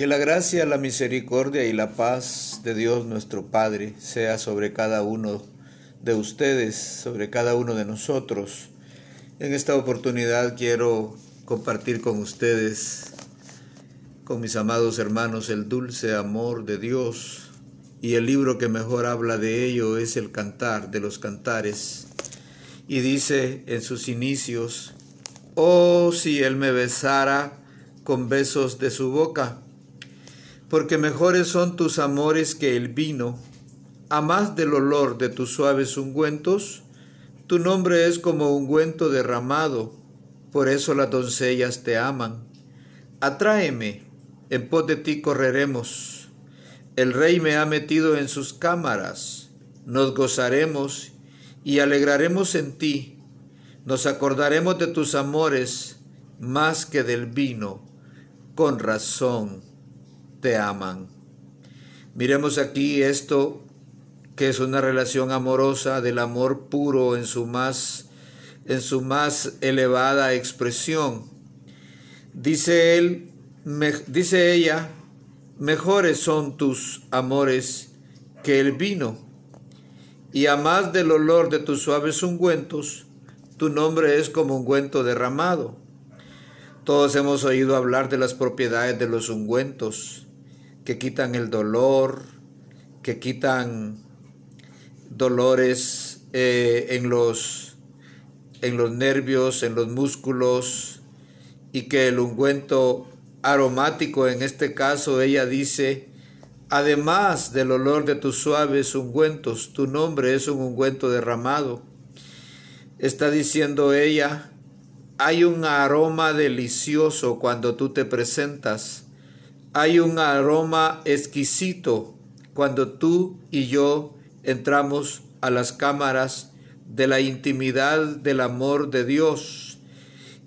Que la gracia, la misericordia y la paz de Dios nuestro Padre sea sobre cada uno de ustedes, sobre cada uno de nosotros. En esta oportunidad quiero compartir con ustedes, con mis amados hermanos, el dulce amor de Dios. Y el libro que mejor habla de ello es el Cantar de los Cantares. Y dice en sus inicios, Oh, si Él me besara con besos de su boca porque mejores son tus amores que el vino, a más del olor de tus suaves ungüentos, tu nombre es como ungüento derramado, por eso las doncellas te aman. Atráeme, en pos de ti correremos. El rey me ha metido en sus cámaras, nos gozaremos y alegraremos en ti, nos acordaremos de tus amores más que del vino, con razón te aman. Miremos aquí esto que es una relación amorosa del amor puro en su más en su más elevada expresión. Dice él, dice ella, mejores son tus amores que el vino, y a más del olor de tus suaves ungüentos, tu nombre es como ungüento derramado. Todos hemos oído hablar de las propiedades de los ungüentos, que quitan el dolor, que quitan dolores eh, en, los, en los nervios, en los músculos, y que el ungüento aromático, en este caso ella dice, además del olor de tus suaves ungüentos, tu nombre es un ungüento derramado. Está diciendo ella, hay un aroma delicioso cuando tú te presentas hay un aroma exquisito cuando tú y yo entramos a las cámaras de la intimidad del amor de Dios.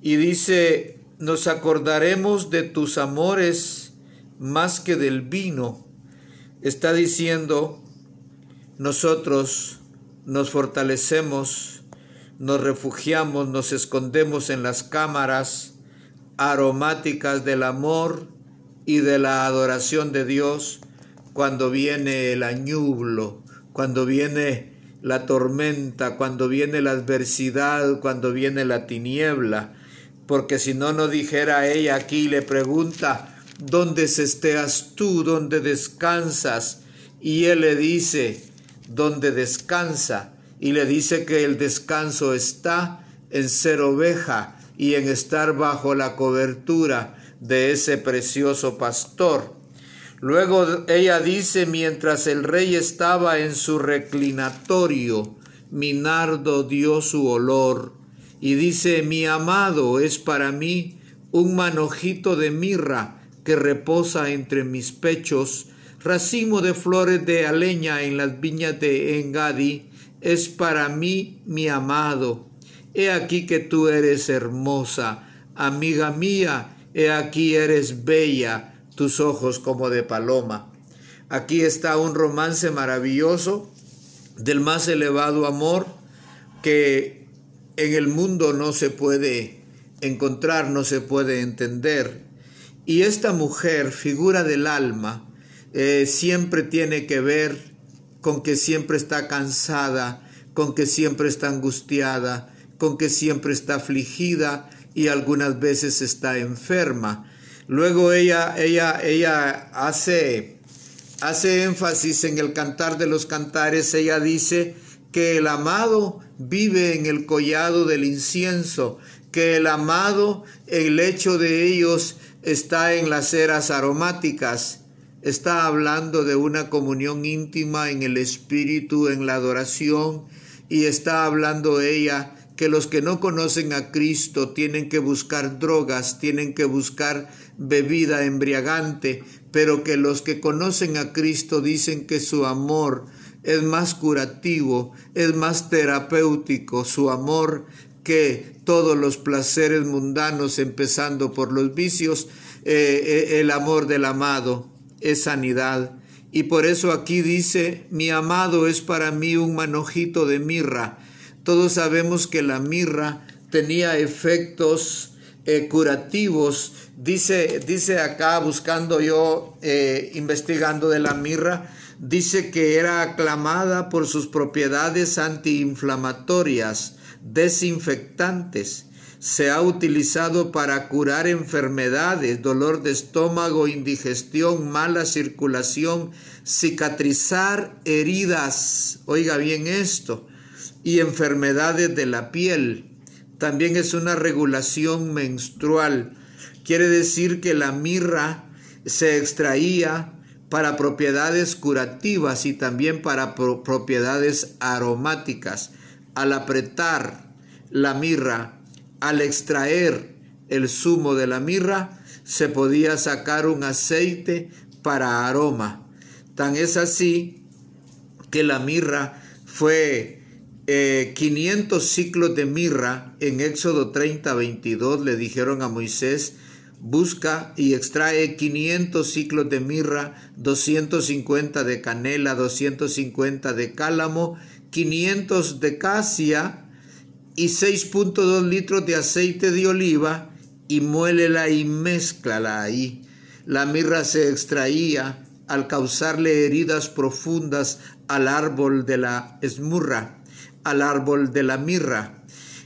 Y dice, nos acordaremos de tus amores más que del vino. Está diciendo, nosotros nos fortalecemos, nos refugiamos, nos escondemos en las cámaras aromáticas del amor y de la adoración de Dios cuando viene el añublo, cuando viene la tormenta, cuando viene la adversidad, cuando viene la tiniebla. Porque si no, no dijera ella aquí, le pregunta, ¿dónde estés tú? ¿Dónde descansas? Y él le dice, ¿dónde descansa? Y le dice que el descanso está en ser oveja y en estar bajo la cobertura de ese precioso pastor. Luego ella dice, mientras el rey estaba en su reclinatorio, mi nardo dio su olor. Y dice, mi amado es para mí un manojito de mirra que reposa entre mis pechos, racimo de flores de aleña en las viñas de Engadi, es para mí mi amado. He aquí que tú eres hermosa, amiga mía, Aquí eres bella, tus ojos como de paloma. Aquí está un romance maravilloso del más elevado amor que en el mundo no se puede encontrar, no se puede entender. Y esta mujer, figura del alma, eh, siempre tiene que ver con que siempre está cansada, con que siempre está angustiada, con que siempre está afligida y algunas veces está enferma. Luego ella, ella, ella hace, hace énfasis en el cantar de los cantares, ella dice que el amado vive en el collado del incienso, que el amado, el lecho de ellos está en las ceras aromáticas. Está hablando de una comunión íntima en el espíritu, en la adoración, y está hablando ella que los que no conocen a Cristo tienen que buscar drogas, tienen que buscar bebida embriagante, pero que los que conocen a Cristo dicen que su amor es más curativo, es más terapéutico, su amor que todos los placeres mundanos, empezando por los vicios, eh, eh, el amor del amado es sanidad. Y por eso aquí dice, mi amado es para mí un manojito de mirra, todos sabemos que la mirra tenía efectos eh, curativos. Dice, dice acá, buscando yo, eh, investigando de la mirra, dice que era aclamada por sus propiedades antiinflamatorias, desinfectantes. Se ha utilizado para curar enfermedades, dolor de estómago, indigestión, mala circulación, cicatrizar heridas, oiga bien esto, y enfermedades de la piel. También es una regulación menstrual. Quiere decir que la mirra se extraía para propiedades curativas y también para propiedades aromáticas. Al apretar la mirra, al extraer el zumo de la mirra, se podía sacar un aceite para aroma. Tan es así que la mirra fue 500 eh, ciclos de mirra en Éxodo 30, 22 le dijeron a Moisés, busca y extrae 500 ciclos de mirra, 250 de canela, 250 de cálamo, 500 de casia y 6.2 litros de aceite de oliva y muélela y mézclala ahí. La mirra se extraía al causarle heridas profundas al árbol de la esmurra al árbol de la mirra.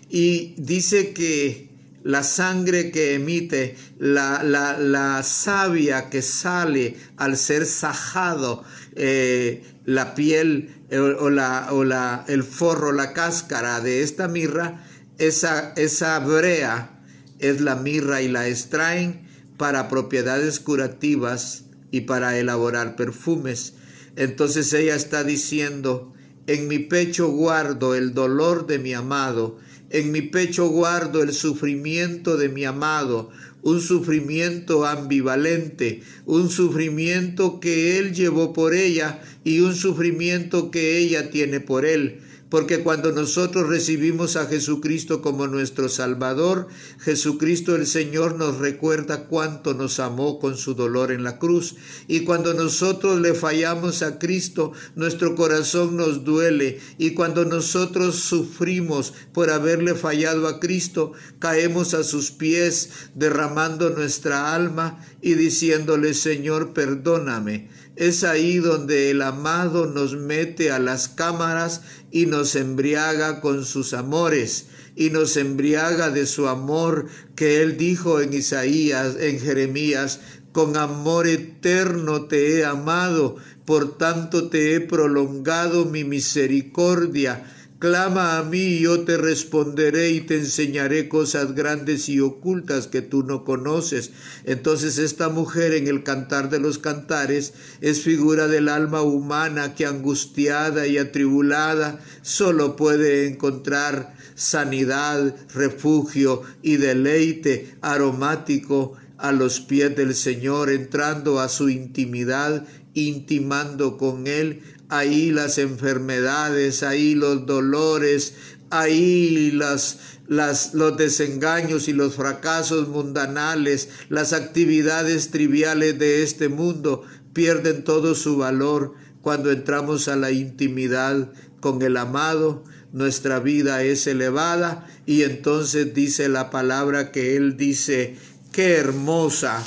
Y dice que la sangre que emite, la, la, savia que sale al ser sajado, eh, la piel eh, o, la, o la, el forro, la cáscara de esta mirra, esa, esa brea es la mirra y la extraen para propiedades curativas y para elaborar perfumes. Entonces ella está diciendo, en mi pecho guardo el dolor de mi amado, en mi pecho guardo el sufrimiento de mi amado, un sufrimiento ambivalente, un sufrimiento que él llevó por ella y un sufrimiento que ella tiene por él. Porque cuando nosotros recibimos a Jesucristo como nuestro Salvador, Jesucristo el Señor nos recuerda cuánto nos amó con su dolor en la cruz. Y cuando nosotros le fallamos a Cristo, nuestro corazón nos duele. Y cuando nosotros sufrimos por haberle fallado a Cristo, caemos a sus pies, derramando nuestra alma y diciéndole, Señor, perdóname es ahí donde el amado nos mete a las cámaras y nos embriaga con sus amores y nos embriaga de su amor que él dijo en Isaías, en Jeremías, con amor eterno te he amado, por tanto te he prolongado mi misericordia Clama a mí y yo te responderé y te enseñaré cosas grandes y ocultas que tú no conoces. Entonces esta mujer en el cantar de los cantares es figura del alma humana que angustiada y atribulada solo puede encontrar sanidad, refugio y deleite aromático a los pies del Señor, entrando a su intimidad, intimando con Él, ahí las enfermedades, ahí los dolores, ahí las, las, los desengaños y los fracasos mundanales, las actividades triviales de este mundo pierden todo su valor cuando entramos a la intimidad con el amado, nuestra vida es elevada y entonces dice la palabra que Él dice, qué hermosa,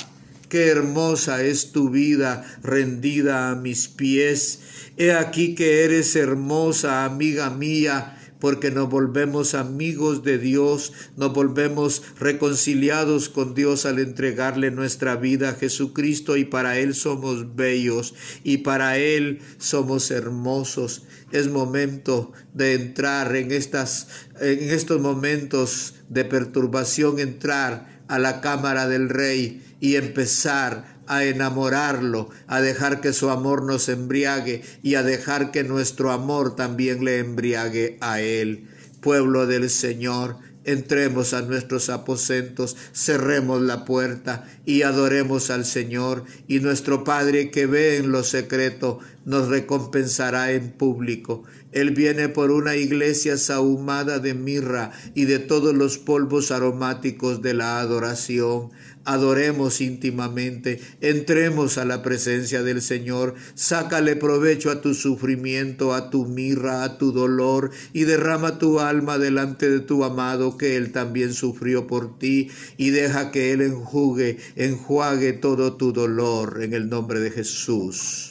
qué hermosa es tu vida rendida a mis pies He aquí que eres hermosa, amiga mía, porque nos volvemos amigos de Dios, nos volvemos reconciliados con Dios al entregarle nuestra vida a Jesucristo y para Él somos bellos y para Él somos hermosos. Es momento de entrar en, estas, en estos momentos de perturbación, entrar a la cámara del Rey y empezar a enamorarlo, a dejar que su amor nos embriague y a dejar que nuestro amor también le embriague a él. Pueblo del Señor, entremos a nuestros aposentos, cerremos la puerta y adoremos al Señor, y nuestro Padre que ve en lo secreto nos recompensará en público. Él viene por una iglesia sahumada de mirra y de todos los polvos aromáticos de la adoración. Adoremos íntimamente, entremos a la presencia del Señor, sácale provecho a tu sufrimiento, a tu mirra, a tu dolor, y derrama tu alma delante de tu amado, que Él también sufrió por ti, y deja que Él enjugue, enjuague todo tu dolor en el nombre de Jesús.